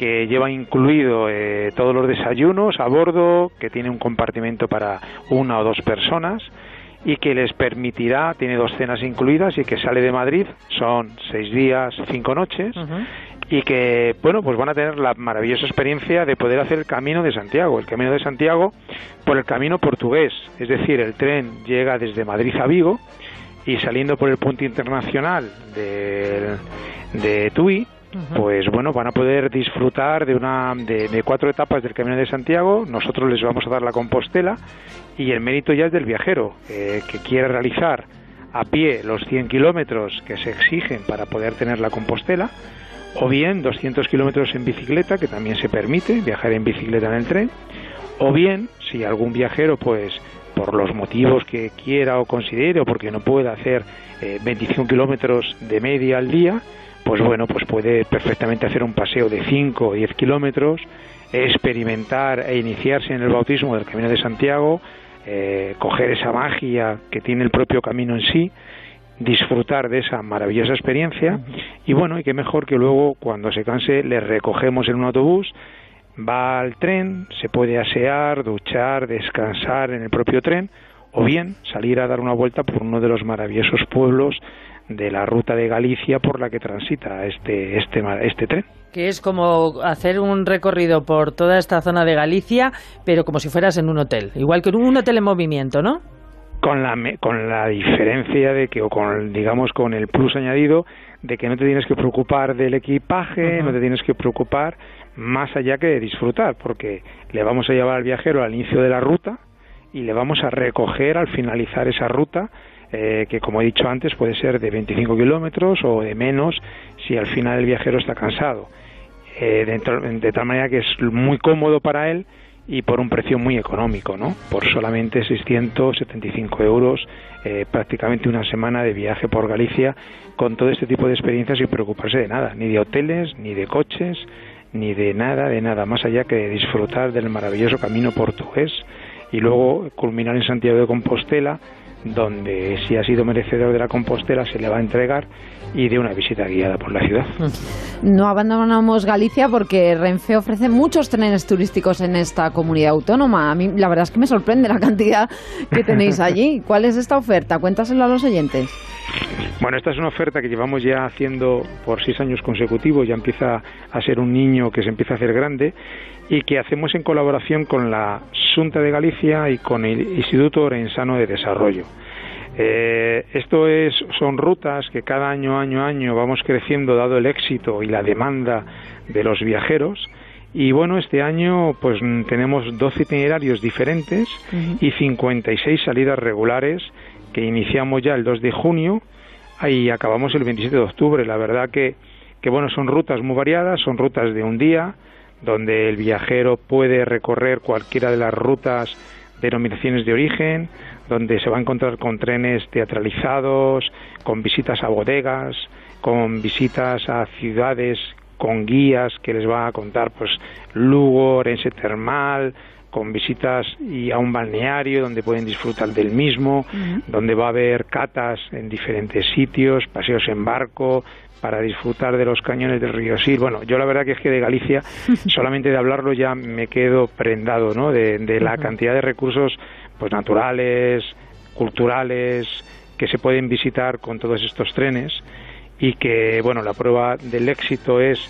que lleva incluido eh, todos los desayunos a bordo, que tiene un compartimento para una o dos personas y que les permitirá, tiene dos cenas incluidas y que sale de Madrid, son seis días, cinco noches y que, bueno, pues van a tener la maravillosa experiencia de poder hacer el Camino de Santiago, el Camino de Santiago por el camino portugués, es decir, el tren llega desde Madrid a Vigo y saliendo por el punto internacional de, de Tui, pues bueno, van a poder disfrutar de una de, cuatro etapas del Camino de Santiago. Nosotros les vamos a dar la Compostela y el mérito ya es del viajero eh, que quiere realizar a pie los 100 kilómetros que se exigen para poder tener la Compostela o bien 200 kilómetros en bicicleta, que también se permite viajar en bicicleta en el tren, o bien, si algún viajero, pues por los motivos que quiera o considere, o porque no pueda hacer eh, 25 kilómetros de media al día, pues bueno, pues puede perfectamente hacer un paseo de 5 o 10 kilómetros, experimentar e iniciarse en el bautismo del Camino de Santiago, eh, coger esa magia que tiene el propio camino en sí, disfrutar de esa maravillosa experiencia y bueno, y qué mejor que luego cuando se canse le recogemos en un autobús, va al tren, se puede asear, duchar, descansar en el propio tren o bien salir a dar una vuelta por uno de los maravillosos pueblos de la ruta de Galicia por la que transita este, este, este tren. Que es como hacer un recorrido por toda esta zona de Galicia, pero como si fueras en un hotel, igual que en un hotel en movimiento, ¿no? Con la, con la diferencia de que, o con, digamos, con el plus añadido de que no te tienes que preocupar del equipaje, no te tienes que preocupar más allá que de disfrutar, porque le vamos a llevar al viajero al inicio de la ruta y le vamos a recoger al finalizar esa ruta eh, que como he dicho antes puede ser de 25 kilómetros o de menos si al final el viajero está cansado. Eh, de, tal manera que es muy cómodo para él y por un precio muy económico, ¿no? Por solamente 675 euros, eh, prácticamente una semana de viaje por Galicia con todo este tipo de experiencias sin preocuparse de nada, ni de hoteles, ni de coches, ni de nada, de nada, más allá que de disfrutar del maravilloso camino portugués y luego culminar en Santiago de Compostela donde si ha sido merecedor de la Compostela se le va a entregar y de una visita guiada por la ciudad. No abandonamos Galicia porque Renfe ofrece muchos trenes turísticos en esta comunidad autónoma. A mí la verdad es que me sorprende la cantidad que tenéis allí. ¿Cuál es esta oferta? Cuéntaselo a los oyentes. Bueno, esta es una oferta que llevamos ya haciendo por seis años consecutivos, ya empieza a ser un niño que se empieza a hacer grande y que hacemos en colaboración con la Junta de Galicia y con el Instituto Orensano de Desarrollo. Eh, esto es, son rutas que cada año, año, año vamos creciendo dado el éxito y la demanda de los viajeros. Y bueno, este año pues tenemos 12 itinerarios diferentes y 56 salidas regulares que iniciamos ya el 2 de junio y acabamos el 27 de octubre. La verdad que, que bueno, son rutas muy variadas, son rutas de un día, donde el viajero puede recorrer cualquiera de las rutas denominaciones de origen, donde se va a encontrar con trenes teatralizados, con visitas a bodegas, con visitas a ciudades con guías que les va a contar pues Lugo, Orense Termal, con visitas y a un balneario donde pueden disfrutar del mismo, donde va a haber catas en diferentes sitios, paseos en barco, para disfrutar de los cañones del río Sil. Bueno, yo la verdad que es que de Galicia, solamente de hablarlo ya me quedo prendado, ¿no? De, la cantidad de recursos, pues naturales, culturales, que se pueden visitar con todos estos trenes y que, bueno, la prueba del éxito es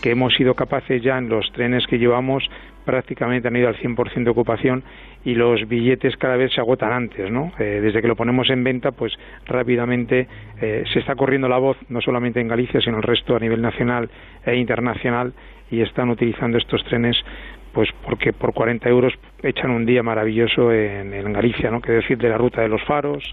que hemos sido capaces ya en los trenes que llevamos prácticamente han ido al 100% de ocupación y los billetes cada vez se agotan antes, ¿no? Eh, desde que lo ponemos en venta, pues rápidamente eh, se está corriendo la voz, no solamente en Galicia, sino en el resto a nivel nacional e internacional, y están utilizando estos trenes, pues porque por 40 euros echan un día maravilloso en, en Galicia, ¿no? Que decir de la ruta de los faros,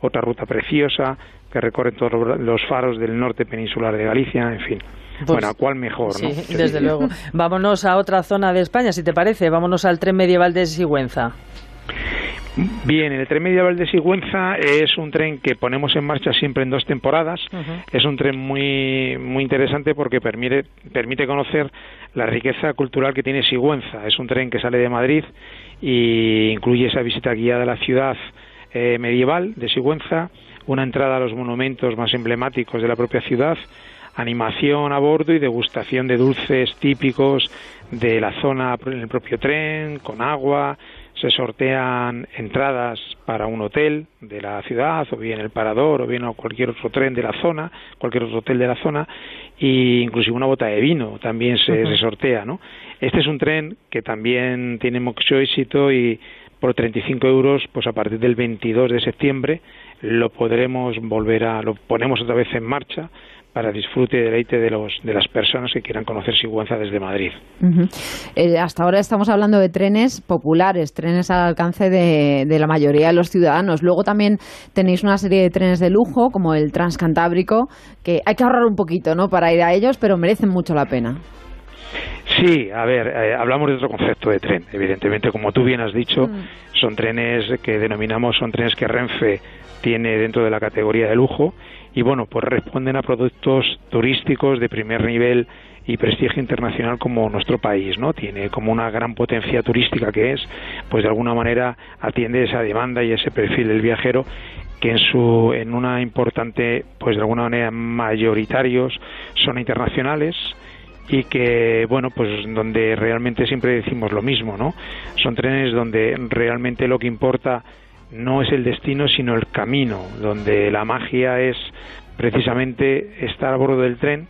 otra ruta preciosa que recorre todos los faros del norte peninsular de Galicia, en fin. Pues bueno, ¿cuál mejor? Sí, desde luego. Vámonos a otra zona de España, si te parece. Vámonos al tren medieval de Sigüenza. Bien, el tren medieval de Sigüenza es un tren que ponemos en marcha siempre en dos temporadas. Es un tren muy muy interesante porque permite permite conocer la riqueza cultural que tiene Sigüenza. Es un tren que sale de Madrid y incluye esa visita guiada a la ciudad eh, medieval de Sigüenza, una entrada a los monumentos más emblemáticos de la propia ciudad animación a bordo y degustación de dulces típicos de la zona en el propio tren, con agua, se sortean entradas para un hotel de la ciudad, o bien el parador, o bien cualquier otro tren de la zona, cualquier otro hotel de la zona, e inclusive una bota de vino también se, se sortea, ¿no? Este es un tren que también tiene mucho éxito y por 35 euros, pues a partir del 22 de septiembre lo podremos volver a, lo ponemos otra vez en marcha para disfrute y deleite de, los, de las personas que quieran conocer Sigüenza desde Madrid. Eh, hasta ahora estamos hablando de trenes populares, trenes al alcance de, de, la mayoría de los ciudadanos. Luego también tenéis una serie de trenes de lujo, como el Transcantábrico, que hay que ahorrar un poquito ¿no? para ir a ellos, pero merecen mucho la pena. Sí, a ver, eh, hablamos de otro concepto de tren. Evidentemente, como tú bien has dicho, son trenes que denominamos, son trenes que Renfe tiene dentro de la categoría de lujo y bueno, pues responden a productos turísticos de primer nivel y prestigio internacional como nuestro país, ¿no? Tiene como una gran potencia turística que es, pues de alguna manera atiende esa demanda y ese perfil del viajero que en su en una importante pues de alguna manera mayoritarios son internacionales y que bueno pues donde realmente siempre decimos lo mismo no son trenes donde realmente lo que importa no es el destino sino el camino donde la magia es precisamente estar a bordo del tren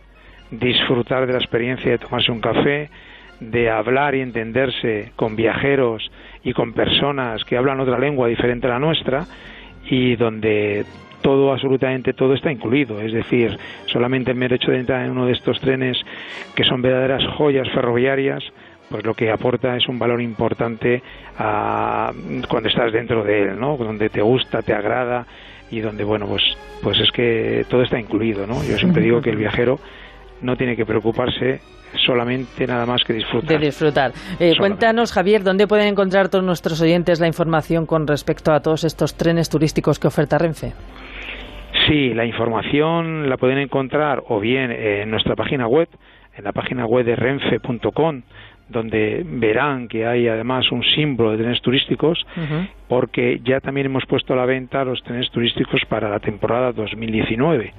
disfrutar de la experiencia de tomarse un café de hablar y entenderse con viajeros y con personas que hablan otra lengua diferente a la nuestra y donde todo, absolutamente todo está incluido. Es decir, solamente el mero hecho de entrar en uno de estos trenes que son verdaderas joyas ferroviarias, pues lo que aporta es un valor importante a, cuando estás dentro de él, ¿no? Donde te gusta, te agrada y donde, bueno, pues, pues es que todo está incluido, ¿no? Yo siempre digo que el viajero no tiene que preocuparse solamente nada más que disfrutar. De disfrutar. Eh, cuéntanos, Javier, ¿dónde pueden encontrar todos nuestros oyentes la información con respecto a todos estos trenes turísticos que oferta Renfe? Sí, la información la pueden encontrar o bien en nuestra página web, en la página web de renfe.com, donde verán que hay además un símbolo de trenes turísticos, porque ya también hemos puesto a la venta los trenes turísticos para la temporada 2019,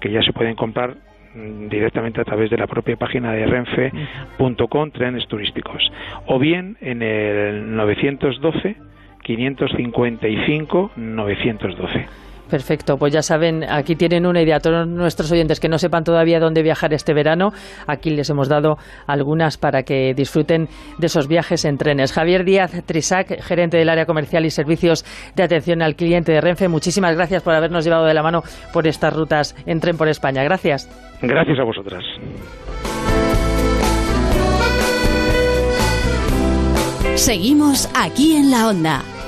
que ya se pueden comprar mm, directamente a través de la propia página de renfe.com trenes turísticos. O bien en el 912 555 912 Perfecto, pues ya saben, aquí tienen una idea. Todos nuestros oyentes que no sepan todavía dónde viajar este verano, aquí les hemos dado algunas para que disfruten de esos viajes en trenes. Javier Díaz Trisac, gerente del área comercial y servicios de atención al cliente de Renfe, muchísimas gracias por habernos llevado de la mano por estas rutas en tren por España. Gracias. Gracias a vosotras. Seguimos aquí en la onda.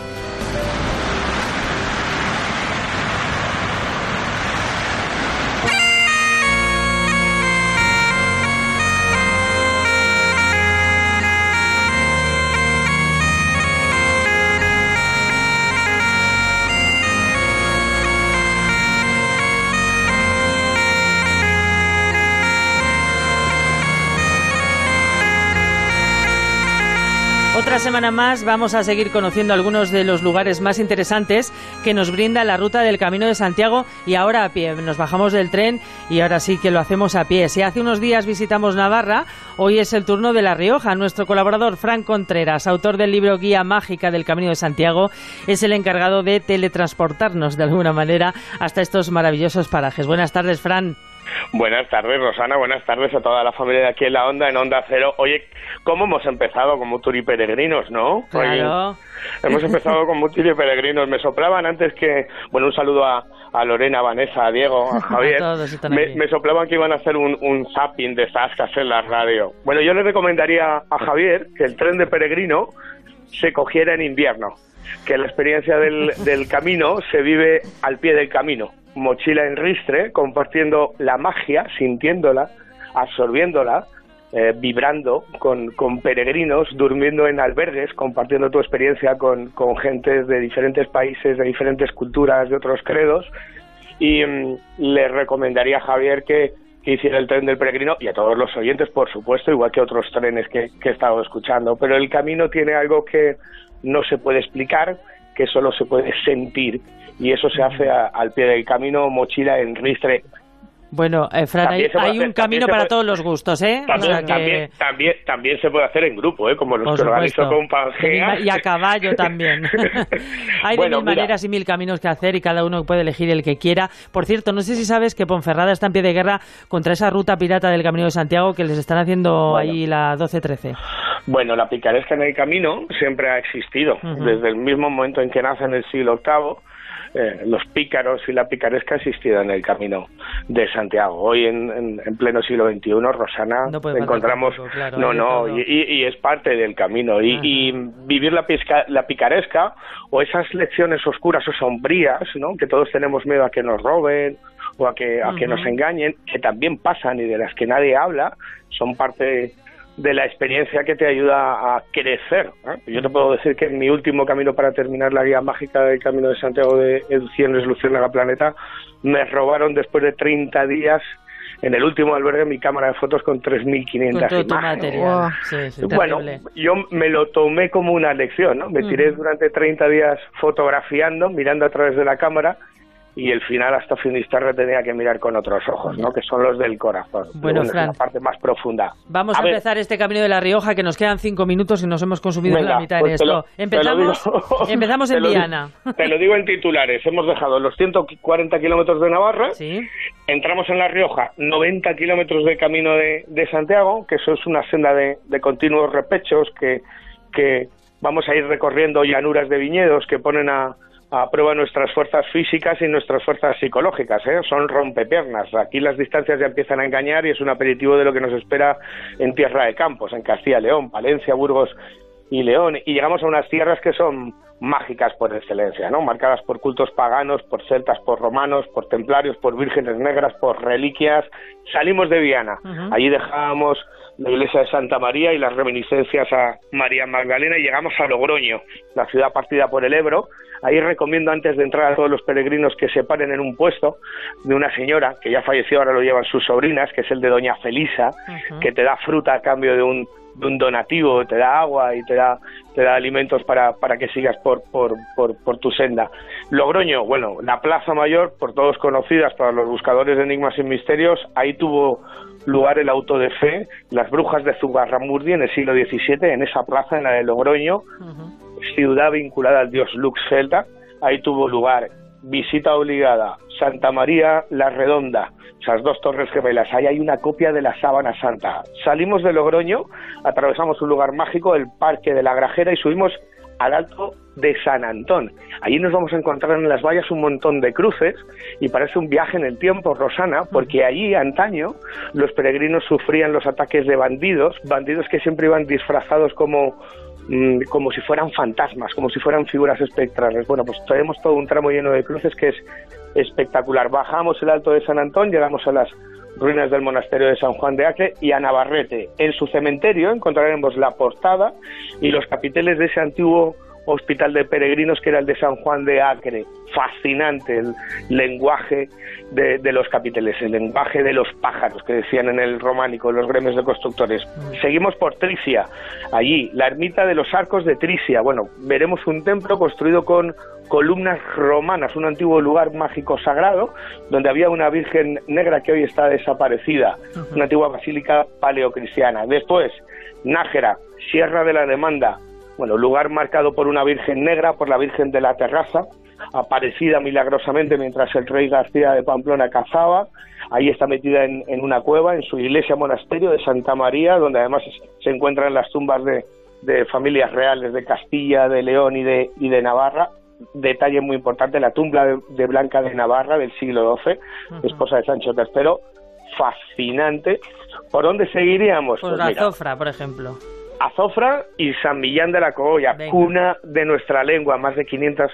Semana más vamos a seguir conociendo algunos de los lugares más interesantes que nos brinda la ruta del Camino de Santiago y ahora a pie. Nos bajamos del tren y ahora sí que lo hacemos a pie. Si hace unos días visitamos Navarra, hoy es el turno de La Rioja. Nuestro colaborador Fran Contreras, autor del libro Guía Mágica del Camino de Santiago, es el encargado de teletransportarnos de alguna manera hasta estos maravillosos parajes. Buenas tardes, Fran. Buenas tardes, Rosana. Buenas tardes a toda la familia de aquí en la Onda, en Onda Cero. Oye, ¿cómo hemos empezado como turiperegrinos, no? Claro. hemos empezado como turiperegrinos. Me soplaban antes que... Bueno, un saludo a, Lorena, a Vanessa, a Diego, a Javier. me, soplaban que iban a hacer un, un zapping de zascas en la radio. Bueno, yo le recomendaría a Javier que el tren de peregrino se cogiera en invierno. Que la experiencia del, del camino se vive al pie del camino mochila en ristre, compartiendo la magia, sintiéndola, absorbiéndola, eh, vibrando con, con, peregrinos, durmiendo en albergues, compartiendo tu experiencia con, con gente de diferentes países, de diferentes culturas, de otros credos. Y mm, le recomendaría a Javier que, que hiciera el tren del peregrino y a todos los oyentes, por supuesto, igual que otros trenes que, que he estado escuchando. Pero el camino tiene algo que no se puede explicar, que solo se puede sentir y eso se hace al pie del camino, mochila en ristre. Bueno, eh, Fran, hay, un camino para todos los gustos, ¿eh? También, también, también, se puede hacer en grupo, ¿eh? Como los que organizó con Pangea. Y a caballo también. hay de mil maneras y mil caminos que hacer y cada uno puede elegir el que quiera. Por cierto, no sé si sabes que Ponferrada está en pie de guerra contra esa ruta pirata del Camino de Santiago que les están haciendo ahí la 12-13. Bueno, la picaresca en el camino siempre ha existido, desde el mismo momento en que nace en el siglo VIII eh, los pícaros y la picaresca existido en el camino de Santiago. Hoy en, pleno siglo XXI, Rosana, encontramos, no, no, y, es parte del camino. Y, vivir la, la picaresca o esas lecciones oscuras o sombrías, ¿no? que todos tenemos miedo a que nos roben o a que, a que nos engañen, que también pasan y de las que nadie habla, son parte de la experiencia que te ayuda a crecer. Yo te puedo decir que en mi último camino para terminar la guía mágica del Camino de Santiago de de la Planeta, me robaron después de 30 días en el último albergue mi cámara de fotos con 3.500 imágenes. bueno, yo me lo tomé como una lección, ¿no? Me tiré durante 30 días fotografiando, mirando a través de la cámara y el final hasta Finisterre tenía que mirar con otros ojos, ¿no? que son los del corazón. Bueno, Fran, la parte más profunda. Vamos a, empezar este camino de La Rioja, que nos quedan cinco minutos y nos hemos consumido la mitad en pues esto. empezamos, empezamos en Viana. te lo digo en titulares. Hemos dejado los 140 kilómetros de Navarra, ¿Sí? entramos en La Rioja, 90 kilómetros de camino de, Santiago, que eso es una senda de, de continuos repechos que, que vamos a ir recorriendo llanuras de viñedos que ponen a a prueba nuestras fuerzas físicas y nuestras fuerzas psicológicas. ¿eh? Son rompepiernas. Aquí las distancias ya empiezan a engañar y es un aperitivo de lo que nos espera en Tierra de Campos, en Castilla y León, Valencia, Burgos y León. Y llegamos a unas tierras que son mágicas por excelencia, ¿no? marcadas por cultos paganos, por celtas, por romanos, por templarios, por vírgenes negras, por reliquias. Salimos de Viana. Allí dejamos la iglesia de Santa María y las reminiscencias a María Magdalena y llegamos a Logroño, la ciudad partida por el Ebro, Ahí recomiendo antes de entrar a todos los peregrinos que se paren en un puesto de una señora que ya falleció, ahora lo llevan sus sobrinas, que es el de Doña Felisa, que te da fruta a cambio de un, de un donativo, te da agua y te da, te da alimentos para, para que sigas por, por, por, por, tu senda. Logroño, bueno, la Plaza Mayor, por todos conocidas para los buscadores de enigmas y misterios, ahí tuvo lugar el auto de fe, las brujas de Zugarramurdi en el siglo XVII, en esa plaza, en la de Logroño, ciudad vinculada al dios Lux Celta. Ahí tuvo lugar visita obligada Santa María la Redonda, esas dos torres gemelas. Ahí hay una copia de la Sábana Santa. Salimos de Logroño, atravesamos un lugar mágico, el Parque de la Grajera, y subimos al alto de San Antón. Allí nos vamos a encontrar en las vallas un montón de cruces y parece un viaje en el tiempo, Rosana, porque allí antaño los peregrinos sufrían los ataques de bandidos, bandidos que siempre iban disfrazados como Mm, como si fueran fantasmas, como si fueran figuras espectrales. Bueno, pues tenemos todo un tramo lleno de cruces que es espectacular. Bajamos el Alto de San Antón, llegamos a las ruinas del monasterio de San Juan de Acre y a Navarrete. En su cementerio encontraremos la portada y los capiteles de ese antiguo hospital de peregrinos que era el de San Juan de Acre. Fascinante el lenguaje de, los capiteles, el lenguaje de los pájaros que decían en el románico los gremios de constructores. Seguimos por Tricia, allí, la ermita de los arcos de Tricia. Bueno, veremos un templo construido con columnas romanas, un antiguo lugar mágico sagrado, donde había una Virgen negra que hoy está desaparecida, una antigua basílica paleocristiana. Después, Nájera, Sierra de la Demanda, bueno, lugar marcado por una Virgen negra, por la Virgen de la Terraza, aparecida milagrosamente mientras el rey García de Pamplona cazaba. Ahí está metida en, una cueva, en su iglesia monasterio de Santa María, donde además se encuentran las tumbas de, familias reales de Castilla, de León y de, y de Navarra. Detalle muy importante, la tumba de, Blanca de Navarra del siglo XII, esposa de Sancho III, fascinante. ¿Por dónde seguiríamos? Por pues la Zofra, por ejemplo. Azofra y San Millán de la Cogolla, cuna de nuestra lengua. Más de 500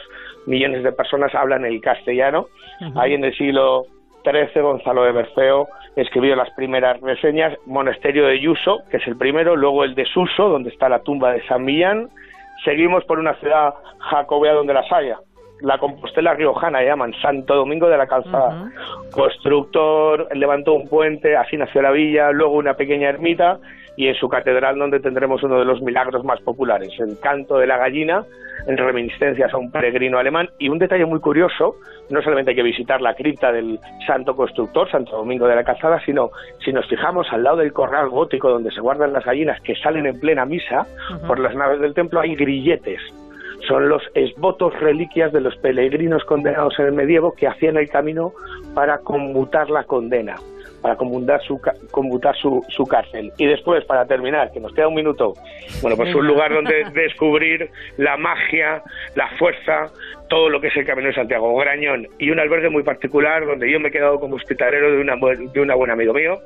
millones de personas hablan el castellano. Ahí en el siglo XIII, Gonzalo de Berceo escribió las primeras reseñas. Monasterio de Yuso, que es el primero, luego el de Suso, donde está la tumba de San Millán. Seguimos por una ciudad jacobea donde las haya. La Compostela Riojana llaman Santo Domingo de la Calzada. Constructor, levantó un puente, así nació la villa, luego una pequeña ermita y en su catedral donde tendremos uno de los milagros más populares, el canto de la gallina en reminiscencias a un peregrino alemán. Y un detalle muy curioso, no solamente hay que visitar la cripta del santo constructor, Santo Domingo de la Calzada, sino si nos fijamos al lado del corral gótico donde se guardan las gallinas que salen en plena misa por las naves del templo hay grilletes. Son los esvotos reliquias de los peregrinos condenados en el medievo que hacían el camino para conmutar la condena para conmutar su, conmutar su, su cárcel. Y después, para terminar, que nos queda un minuto, bueno, pues un lugar donde descubrir la magia, la fuerza, todo lo que es el Camino de Santiago, Grañón, y un albergue muy particular donde yo me he quedado como hospitalero de una, de una buen amigo mío,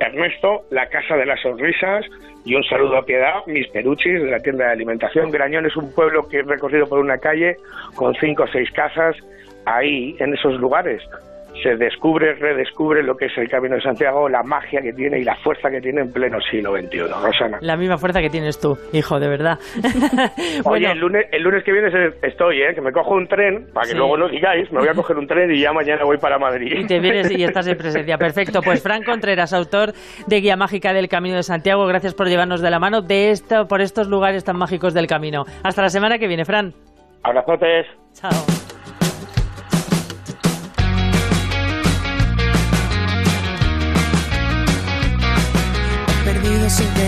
Ernesto, la Casa de las Sonrisas, y un saludo a Piedad, mis peruchis de la tienda de alimentación. Grañón es un pueblo que he recorrido por una calle con cinco o seis casas, ahí, en esos lugares, se descubre, redescubre lo que es el Camino de Santiago, la magia que tiene y la fuerza que tiene en pleno siglo XXI. Rosana. La misma fuerza que tienes tú, hijo, de verdad. Oye, el lunes, el lunes que viene estoy, ¿eh? que me cojo un tren, para que luego no digáis, me voy a coger un tren y ya mañana voy para Madrid. Y te vienes y estás en presencia. Perfecto. Pues Fran Contreras, autor de Guía Mágica del Camino de Santiago, gracias por llevarnos de la mano de esto, por estos lugares tan mágicos del camino. Hasta la semana que viene, Fran. Abrazotes. Chao.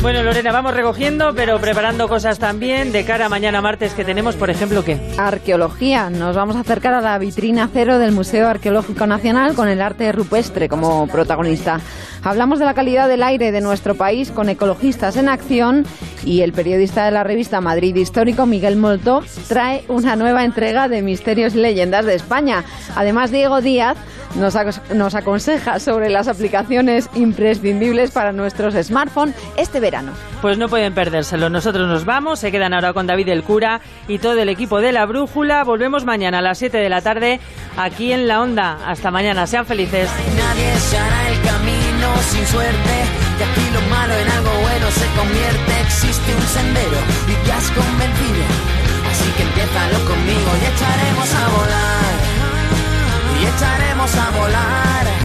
Bueno, Lorena, vamos recogiendo, pero preparando cosas también de cara a mañana martes que tenemos, por ejemplo, ¿qué? Arqueología. Nos vamos a acercar a la vitrina cero del Museo Arqueológico Nacional con el arte rupestre como protagonista. Hablamos de la calidad del aire de nuestro país con ecologistas en acción y el periodista de la revista Madrid Histórico, Miguel Molto, trae una nueva entrega de Misterios y Leyendas de España. Además, Diego Díaz nos, nos aconseja sobre las aplicaciones imprescindibles para nuestros smartphones este verano. Pues no pueden perdérselo. Nosotros nos vamos, se quedan ahora con David el Cura y todo el equipo de La Brújula. Volvemos mañana a las 7 de la tarde aquí en La Onda. Hasta mañana, sean felices. No nadie el camino sin suerte, que aquí lo malo en algo bueno se convierte. Existe un sendero y te has convencido. Así que empiézalo conmigo y echaremos a volar. Y echaremos a volar.